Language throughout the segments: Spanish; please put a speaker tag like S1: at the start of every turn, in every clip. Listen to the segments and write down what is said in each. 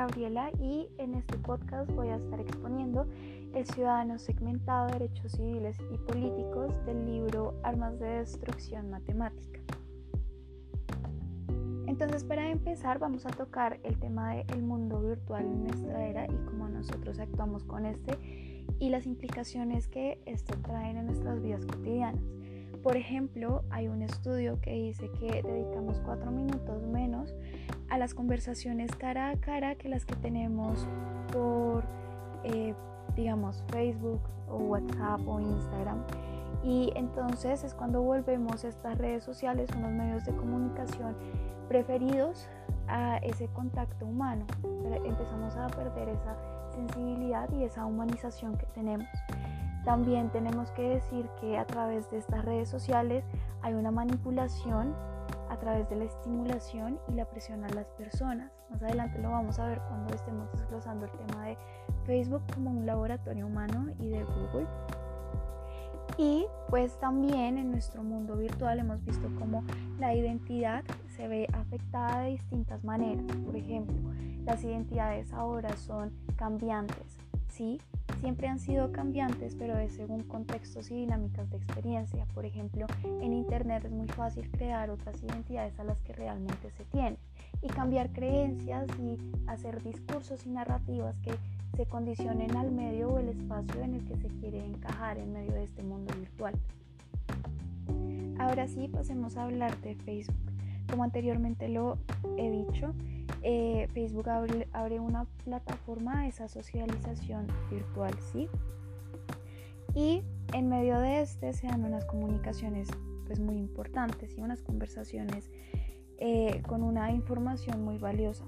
S1: Gabriela y en este podcast voy a estar exponiendo El ciudadano segmentado, derechos civiles y políticos del libro Armas de Destrucción Matemática. Entonces para empezar vamos a tocar el tema del mundo virtual en nuestra era y cómo nosotros actuamos con este y las implicaciones que esto trae en nuestras vidas cotidianas. Por ejemplo, hay un estudio que dice que dedicamos cuatro minutos menos a las conversaciones cara a cara que las que tenemos por, eh, digamos, Facebook o WhatsApp o Instagram. Y entonces es cuando volvemos a estas redes sociales, unos medios de comunicación preferidos a ese contacto humano. Empezamos a perder esa sensibilidad y esa humanización que tenemos. También tenemos que decir que a través de estas redes sociales hay una manipulación a través de la estimulación y la presión a las personas. Más adelante lo vamos a ver cuando estemos desglosando el tema de Facebook como un laboratorio humano y de Google. Y pues también en nuestro mundo virtual hemos visto cómo la identidad se ve afectada de distintas maneras. Por ejemplo, las identidades ahora son cambiantes, ¿sí? siempre han sido cambiantes, pero es según contextos y dinámicas de experiencia. Por ejemplo, en Internet es muy fácil crear otras identidades a las que realmente se tienen y cambiar creencias y hacer discursos y narrativas que se condicionen al medio o el espacio en el que se quiere encajar en medio de este mundo virtual. Ahora sí, pasemos a hablar de Facebook. Como anteriormente lo he dicho, eh, Facebook abre, una plataforma de esa socialización virtual, ¿sí? Y en medio de este se dan unas comunicaciones pues muy importantes y unas conversaciones eh, con una información muy valiosa.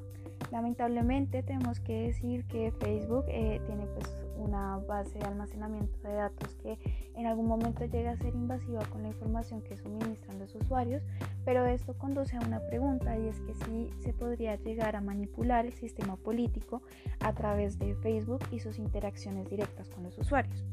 S1: Lamentablemente tenemos que decir que Facebook eh, tiene pues una base de almacenamiento de datos que en algún momento llega a ser invasiva con la información que suministran los usuarios, pero esto conduce a una pregunta y es que si se podría llegar a manipular el sistema político a través de Facebook y sus interacciones directas con los usuarios.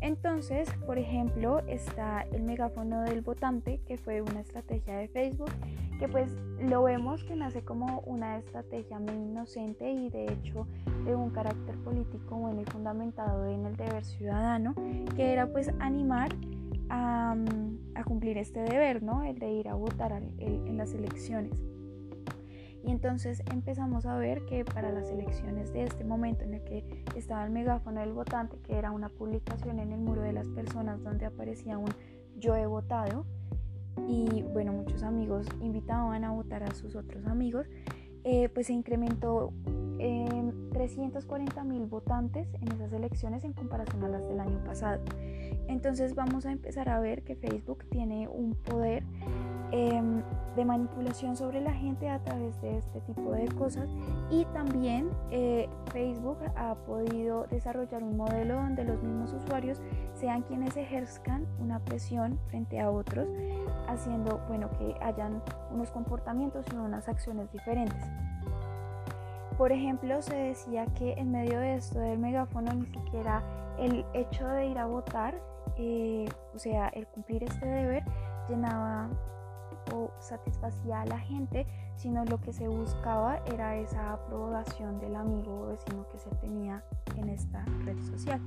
S1: Entonces, por ejemplo, está el megáfono del votante, que fue una estrategia de Facebook, que pues lo vemos que nace como una estrategia muy inocente y de hecho de un carácter político bueno y fundamentado en el deber ciudadano, que era pues animar a, cumplir este deber, ¿no? El de ir a votar en las elecciones. Y entonces empezamos a ver que para las elecciones de este momento en el que estaba el megáfono del votante, que era una publicación en el muro de las personas donde aparecía un yo he votado, y bueno, muchos amigos invitaban a votar a sus otros amigos, eh, pues se incrementó eh, 340 mil votantes en esas elecciones en comparación a las del año pasado. Entonces vamos a empezar a ver que Facebook tiene un poder Em, de manipulación sobre la gente a través de este tipo de cosas y también eh, Facebook ha podido desarrollar un modelo donde los mismos usuarios sean quienes ejerzcan una presión frente a otros haciendo bueno que hayan unos comportamientos y unas acciones diferentes por ejemplo se decía que en medio de esto del megáfono ni siquiera el hecho de ir a votar eh, o sea el cumplir este deber llenaba o satisfacía a la gente, sino lo que se buscaba era esa aprobación del amigo o vecino que se tenía en esta red social.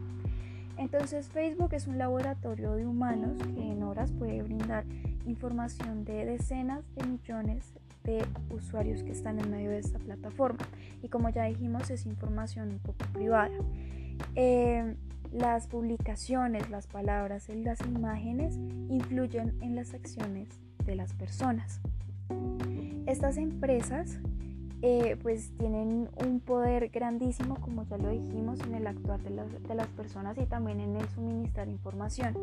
S1: Entonces Facebook es un laboratorio de humanos que en horas puede brindar información de decenas de millones de usuarios que están en medio de esta plataforma. Y como ya dijimos, es información un poco privada. Eh, las publicaciones, las palabras y las imágenes influyen en las acciones de las personas. Estas empresas eh, pues tienen un poder grandísimo, como ya lo dijimos, en el actuar de las, de las personas y también en el suministrar información.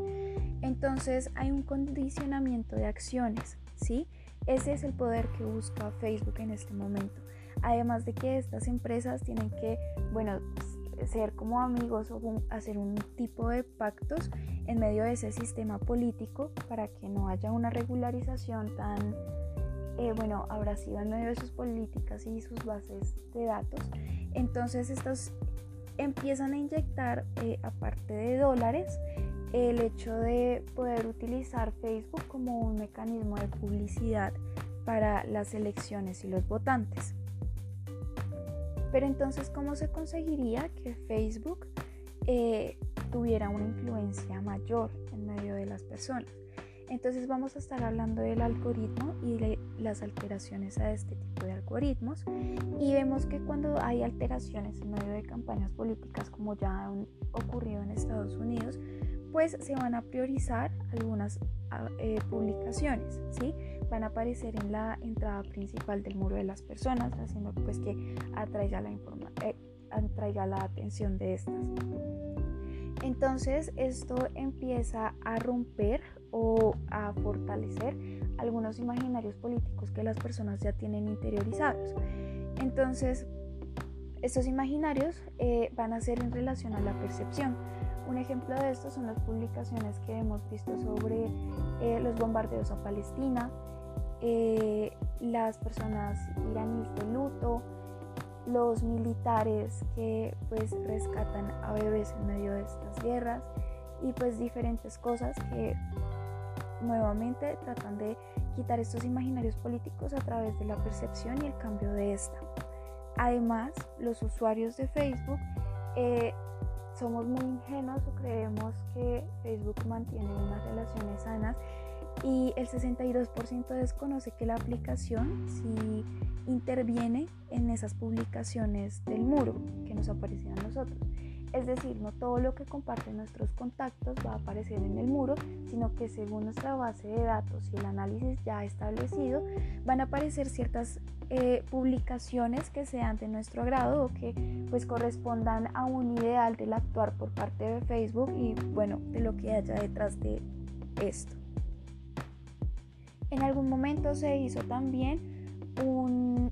S1: Entonces hay un condicionamiento de acciones, ¿sí? Ese es el poder que busca Facebook en este momento. Además de que estas empresas tienen que, bueno, ser como amigos o hacer un tipo de pactos en medio de ese sistema político para que no haya una regularización tan eh, bueno, abrasiva en medio de sus políticas y sus bases de datos. Entonces estos empiezan a inyectar, eh, aparte de dólares, el hecho de poder utilizar Facebook como un mecanismo de publicidad para las elecciones y los votantes. Pero entonces, ¿cómo se conseguiría que Facebook eh, tuviera una influencia mayor en medio de las personas? Entonces vamos a estar hablando del algoritmo y las alteraciones a este tipo de algoritmos y vemos que cuando hay alteraciones en medio de campañas políticas como ya ha ocurrido en Estados Unidos, pues se van a priorizar algunas ah, eh, publicaciones, ¿sí? Van a aparecer en la entrada principal del muro de las personas, haciendo pues que atraiga la, eh, atraiga la atención de estas. Entonces esto empieza a romper o a fortalecer algunos imaginarios políticos que las personas ya tienen interiorizados. Entonces, estos imaginarios eh, van a ser en relación a la percepción. Un ejemplo de esto son las publicaciones que hemos visto sobre eh, los bombardeos a Palestina, eh, las personas iraníes de luto, los militares que pues rescatan a bebés en medio de estas guerras y pues diferentes cosas que nuevamente tratan de quitar estos imaginarios políticos a través de la percepción y el cambio de esta. Además, los usuarios de Facebook eh, somos muy ingenuos o creemos que Facebook mantiene unas relaciones sanas y el 62% desconoce que la aplicación sí interviene en esas publicaciones del muro que nos aparecen a nosotros. Es decir, no todo lo que comparten nuestros contactos va a aparecer en el muro, sino que según nuestra base de datos y el análisis ya establecido, van a aparecer ciertas eh, publicaciones que sean de nuestro agrado o que pues correspondan a un ideal del actuar por parte de Facebook y bueno, de lo que haya detrás de esto. En algún momento se hizo también un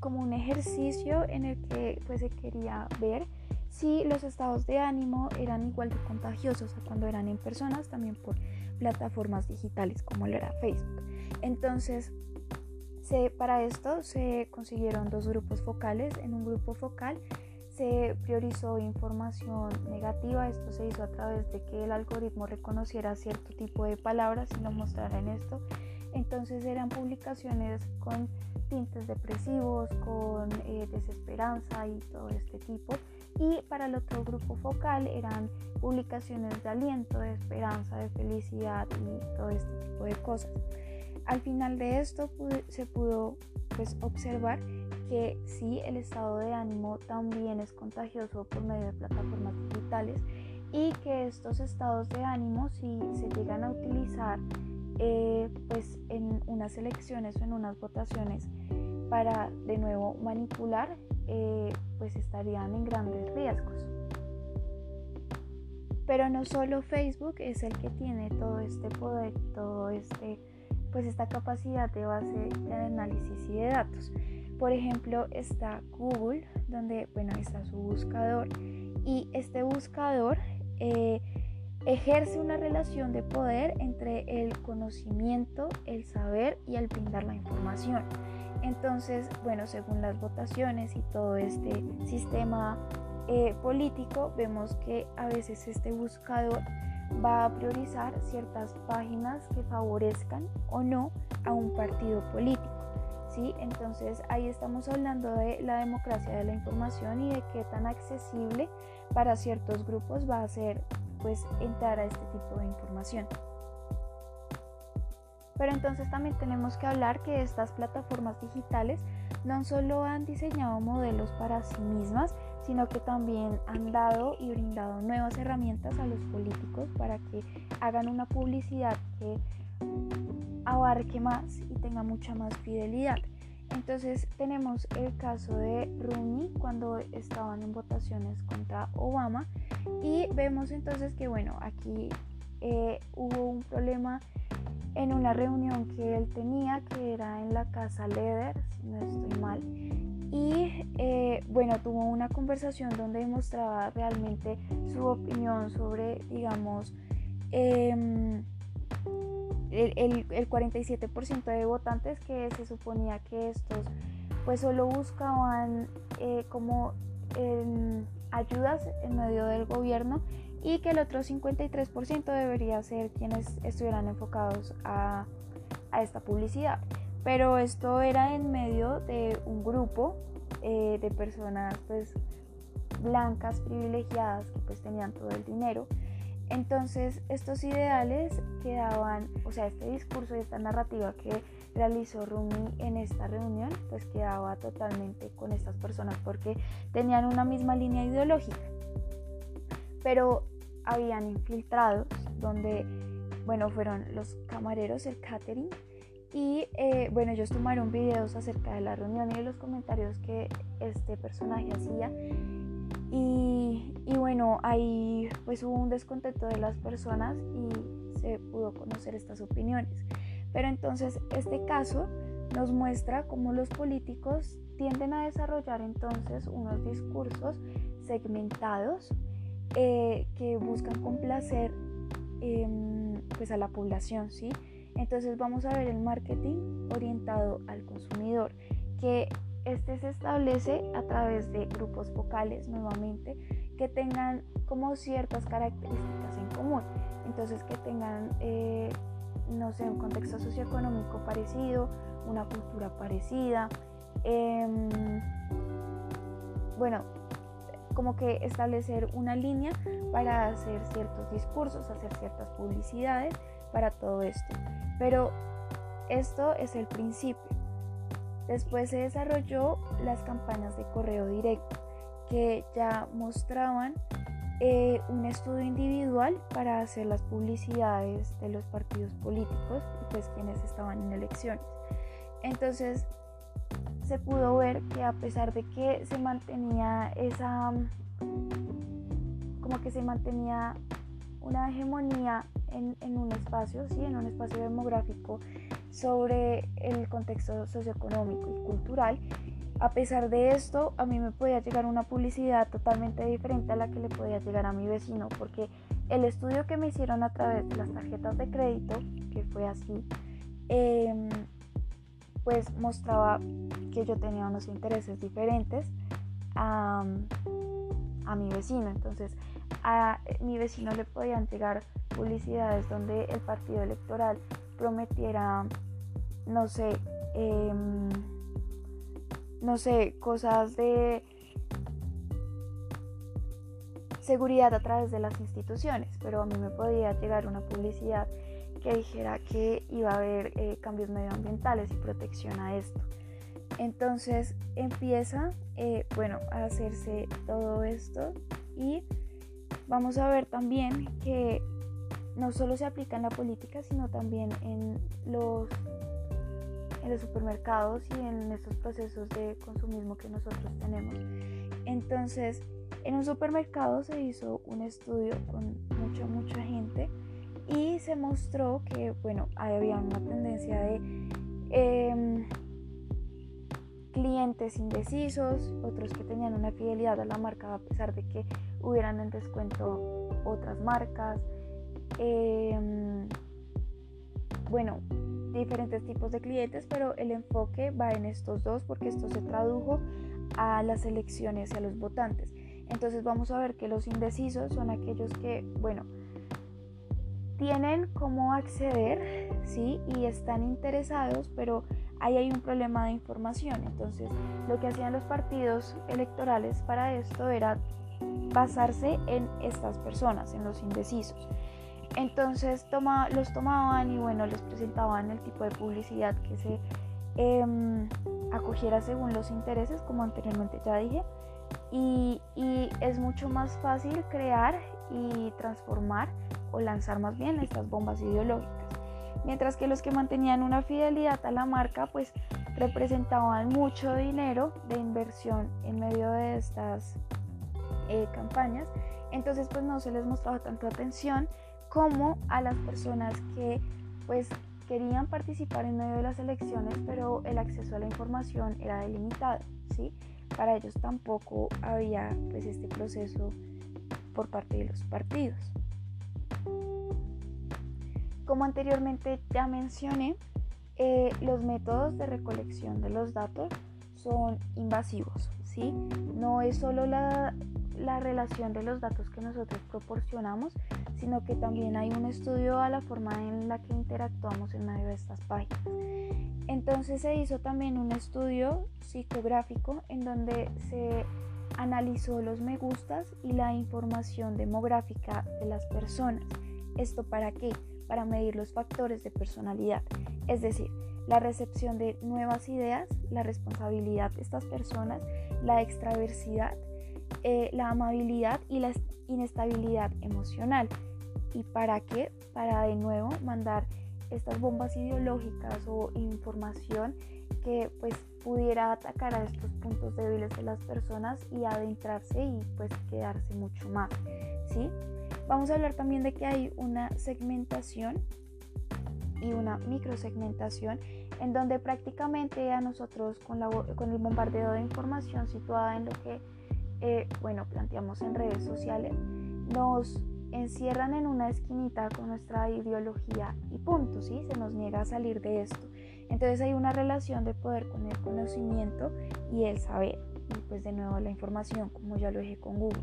S1: como un ejercicio en el que pues se quería ver si los estados de ánimo eran igual de contagiosos cuando eran en personas, también por plataformas digitales como lo era Facebook. Entonces, para esto se consiguieron dos grupos focales. En un grupo focal se priorizó información negativa. Esto se hizo a través de que el algoritmo reconociera cierto tipo de palabras y lo mostrara en esto. Entonces eran publicaciones con tintes depresivos, con eh, desesperanza y todo este tipo y para el otro grupo focal eran publicaciones de aliento, de esperanza, de felicidad y todo este tipo de cosas. Al final de esto se pudo pues, observar que sí, el estado de ánimo también es contagioso por medio de plataformas digitales y que estos estados de ánimo si se llegan a utilizar eh, pues en unas elecciones o en unas votaciones para de nuevo manipular eh, pues estarían en grandes riesgos. Pero no solo Facebook es el que tiene todo este poder, todo este, pues esta capacidad de base de análisis y de datos. Por ejemplo, está Google, donde bueno está su buscador y este buscador eh, ejerce una relación de poder entre el conocimiento, el saber y el brindar la información. Entonces, bueno, según las votaciones y todo este sistema eh, político, vemos que a veces este buscador va a priorizar ciertas páginas que favorezcan o no a un partido político. ¿sí? Entonces ahí estamos hablando de la democracia de la información y de qué tan accesible para ciertos grupos va a ser pues entrar a este tipo de información. Pero entonces también tenemos que hablar que estas plataformas digitales no solo han diseñado modelos para sí mismas, sino que también han dado y brindado nuevas herramientas a los políticos para que hagan una publicidad que abarque más y tenga mucha más fidelidad. Entonces tenemos el caso de Rooney cuando estaban en votaciones contra Obama y vemos entonces que bueno, aquí eh, hubo un problema en una reunión que él tenía, que era en la casa Leder, si no estoy mal. Y eh, bueno, tuvo una conversación donde demostraba realmente su opinión sobre, digamos, em, el, el, 47% de votantes que se suponía que estos pues solo buscaban eh, como ayudas en medio del gobierno y que el otro 53% debería ser quienes estuvieran enfocados a, esta publicidad. Pero esto era en medio de un grupo eh, de personas pues blancas privilegiadas que pues tenían todo el dinero. Entonces estos ideales quedaban, o sea, este discurso y esta narrativa que realizó Rumi en esta reunión, pues quedaba totalmente con estas personas porque tenían una misma línea ideológica. Pero habían infiltrados donde, bueno, fueron los camareros, el catering, y eh, bueno, ellos tomaron videos acerca de la reunión y de los comentarios que este personaje hacía. Y, bueno, ahí pues hubo un descontento de las personas y se pudo conocer estas opiniones. Pero entonces este caso nos muestra cómo los políticos tienden a desarrollar entonces unos discursos segmentados eh, que buscan complacer em, pues a la población, ¿sí? Entonces vamos a ver el marketing orientado al consumidor, que este se establece a través de grupos vocales nuevamente que tengan como ciertas características en común. Entonces que tengan, eh, no sé, un contexto socioeconómico parecido, una cultura parecida. Em, bueno, como que establecer una línea para hacer ciertos discursos, hacer ciertas publicidades para todo esto. Pero esto es el principio. Después se desarrolló las campañas de correo directo que ya mostraban eh, un estudio individual para hacer las publicidades de los partidos políticos pues quienes estaban en elecciones. Entonces se pudo ver que a pesar de que se mantenía esa, como que se mantenía una hegemonía en, un espacio, ¿sí? en un espacio demográfico sobre el contexto socioeconómico y cultural. A pesar de esto, a mí me podía llegar una publicidad totalmente diferente a la que le podía llegar a mi vecino, porque el estudio que me hicieron a través de las tarjetas de crédito, que fue así, em, pues mostraba que yo tenía unos intereses diferentes a, a mi vecino. Entonces, a mi vecino le podían llegar publicidades donde el partido electoral prometiera, no sé, em, no sé, cosas de seguridad a través de las instituciones, pero a mí me podía llegar una publicidad que dijera que iba a haber eh, cambios medioambientales y protección a esto. Entonces empieza, eh, bueno, a hacerse todo esto y vamos a ver también que no solo se aplica en la política, sino también en los, en los supermercados y en estos procesos de consumismo que nosotros tenemos. Entonces, en un supermercado se hizo un estudio con mucha, mucha gente y se mostró que, bueno, había una tendencia de em, clientes indecisos, otros que tenían una fidelidad a la marca a pesar de que hubieran en descuento otras marcas. Em, bueno, diferentes tipos de clientes, pero el enfoque va en estos dos porque esto se tradujo a las elecciones y a los votantes. Entonces vamos a ver que los indecisos son aquellos que, bueno, tienen cómo acceder, ¿sí? Y están interesados, pero ahí hay un problema de información. Entonces, lo que hacían los partidos electorales para esto era basarse en estas personas, en los indecisos. Entonces los tomaban y bueno, les presentaban el tipo de publicidad que se em, acogiera según los intereses, como anteriormente ya dije. Y, es mucho más fácil crear y transformar o lanzar más bien estas bombas ideológicas. Mientras que los que mantenían una fidelidad a la marca pues representaban mucho dinero de inversión en medio de estas eh, campañas. Entonces pues no se les mostraba tanto atención como a las personas que pues querían participar en medio de las elecciones, pero el acceso a la información era delimitado, ¿sí? Para ellos tampoco había pues este proceso por parte de los partidos. Como anteriormente ya mencioné, eh, los métodos de recolección de los datos son invasivos, ¿sí? No es solo la, la relación de los datos que nosotros proporcionamos, sino que también hay un estudio a la forma en la que interactuamos en medio de estas páginas. Entonces se hizo también un estudio psicográfico en donde se analizó los me gustas y la información demográfica de las personas. ¿Esto para qué? Para medir los factores de personalidad, es decir, la recepción de nuevas ideas, la responsabilidad de estas personas, la extraversidad, eh, la amabilidad y la inestabilidad emocional. ¿Y para qué? Para de nuevo mandar estas bombas ideológicas o información que pues pudiera atacar a estos puntos débiles de las personas y adentrarse y pues quedarse mucho más, ¿sí? Vamos a hablar también de que hay una segmentación y una microsegmentación en donde prácticamente a nosotros con, la, con el bombardeo de información situada en lo que eh, bueno planteamos en redes sociales nos encierran en una esquinita con nuestra ideología y punto, ¿sí? Se nos niega a salir de esto. Entonces hay una relación de poder con el conocimiento y el saber. Y pues de nuevo la información, como ya lo dije con Google.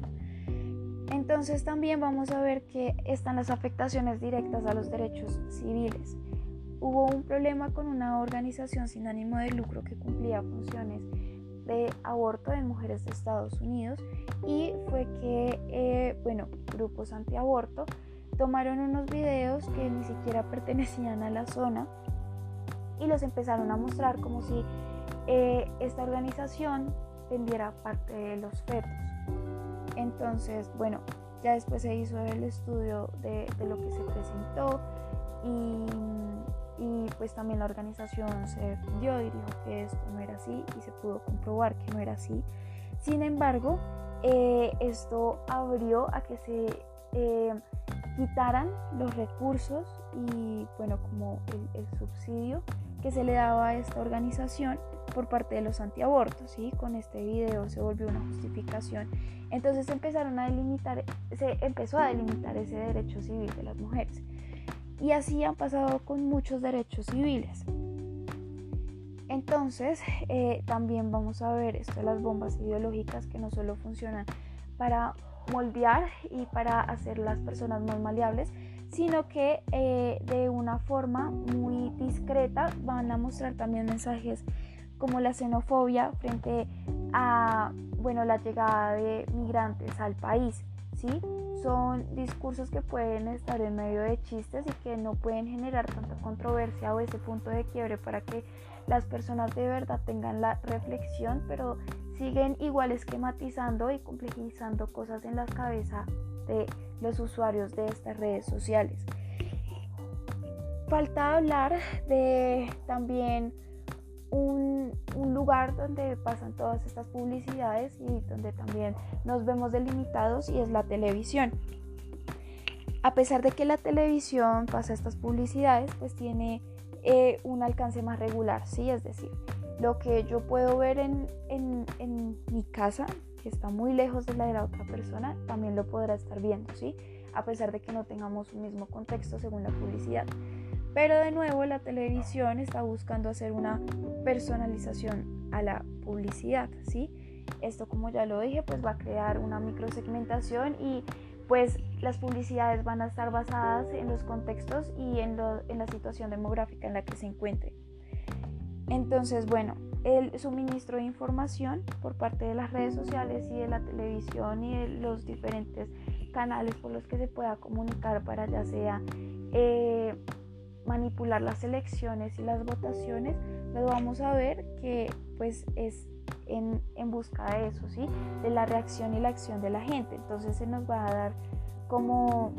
S1: Entonces también vamos a ver que están las afectaciones directas a los derechos civiles. Hubo un problema con una organización sin ánimo de lucro que cumplía funciones de aborto en mujeres de Estados Unidos y fue que, eh, bueno, grupos antiaborto tomaron unos videos que ni siquiera pertenecían a la zona y los empezaron a mostrar como si eh, esta organización vendiera parte de los fetos. Entonces, bueno, ya después se hizo el estudio de, de lo que se presentó y y pues también la organización se defendió y dijo que esto no era así y se pudo comprobar que no era así. Sin embargo, eh, esto abrió a que se eh, quitaran los recursos y bueno, como el, subsidio que se le daba a esta organización por parte de los antiabortos, ¿sí? Con este video se volvió una justificación. Entonces empezaron a delimitar, se empezó a delimitar ese derecho civil de las mujeres. Y así han pasado con muchos derechos civiles. Entonces, eh, también vamos a ver esto de las bombas ideológicas que no solo funcionan para moldear y para hacer las personas más maleables, sino que eh, de una forma muy discreta van a mostrar también mensajes como la xenofobia frente a bueno, la llegada de migrantes al país. ¿Sí? Son discursos que pueden estar en medio de chistes y que no pueden generar tanta controversia o ese punto de quiebre para que las personas de verdad tengan la reflexión, pero siguen igual esquematizando y complejizando cosas en la cabeza de los usuarios de estas redes sociales. Falta hablar de también un, lugar donde pasan todas estas publicidades y donde también nos vemos delimitados y es la televisión. A pesar de que la televisión pasa estas publicidades, pues tiene eh, un alcance más regular, ¿sí? Es decir, lo que yo puedo ver en, en, mi casa, que está muy lejos de la de la otra persona, también lo podrá estar viendo, ¿sí? A pesar de que no tengamos un mismo contexto según la publicidad. Pero de nuevo la televisión está buscando hacer una personalización a la publicidad, ¿sí? Esto como ya lo dije, pues va a crear una microsegmentación y pues las publicidades van a estar basadas en los contextos y en, la situación demográfica en la que se encuentre. Entonces, bueno, el suministro de información por parte de las redes sociales y de la televisión y de los diferentes canales por los que se pueda comunicar para ya sea eh, manipular las elecciones y las votaciones, lo vamos a ver que pues es en, en, busca de eso, ¿sí? De la reacción y la acción de la gente. Entonces se nos va a dar como,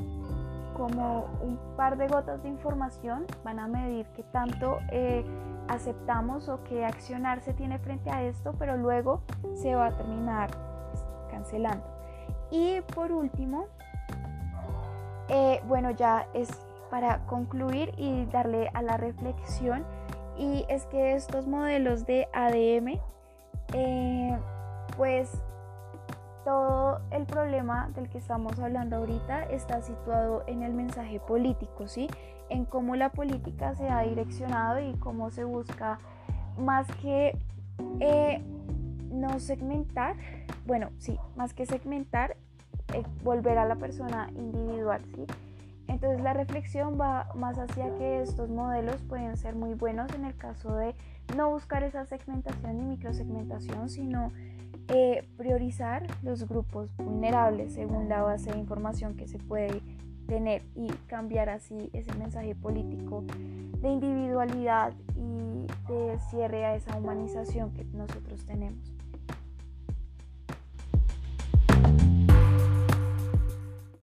S1: como un par de gotas de información, van a medir qué tanto eh, aceptamos o qué accionar se tiene frente a esto, pero luego se va a terminar pues, cancelando. Y por último, eh, bueno, ya es para concluir y darle a la reflexión y es que estos modelos de ADM eh, pues todo el problema del que estamos hablando ahorita está situado en el mensaje político, ¿sí? En cómo la política se ha direccionado y cómo se busca más que eh, no segmentar, bueno, sí, más que segmentar, eh, volver a la persona individual, ¿sí? Entonces la reflexión va más hacia que estos modelos pueden ser muy buenos en el caso de no buscar esa segmentación ni microsegmentación, sino eh, priorizar los grupos vulnerables según la base de información que se puede tener y cambiar así ese mensaje político de individualidad y de cierre a esa humanización que nosotros tenemos.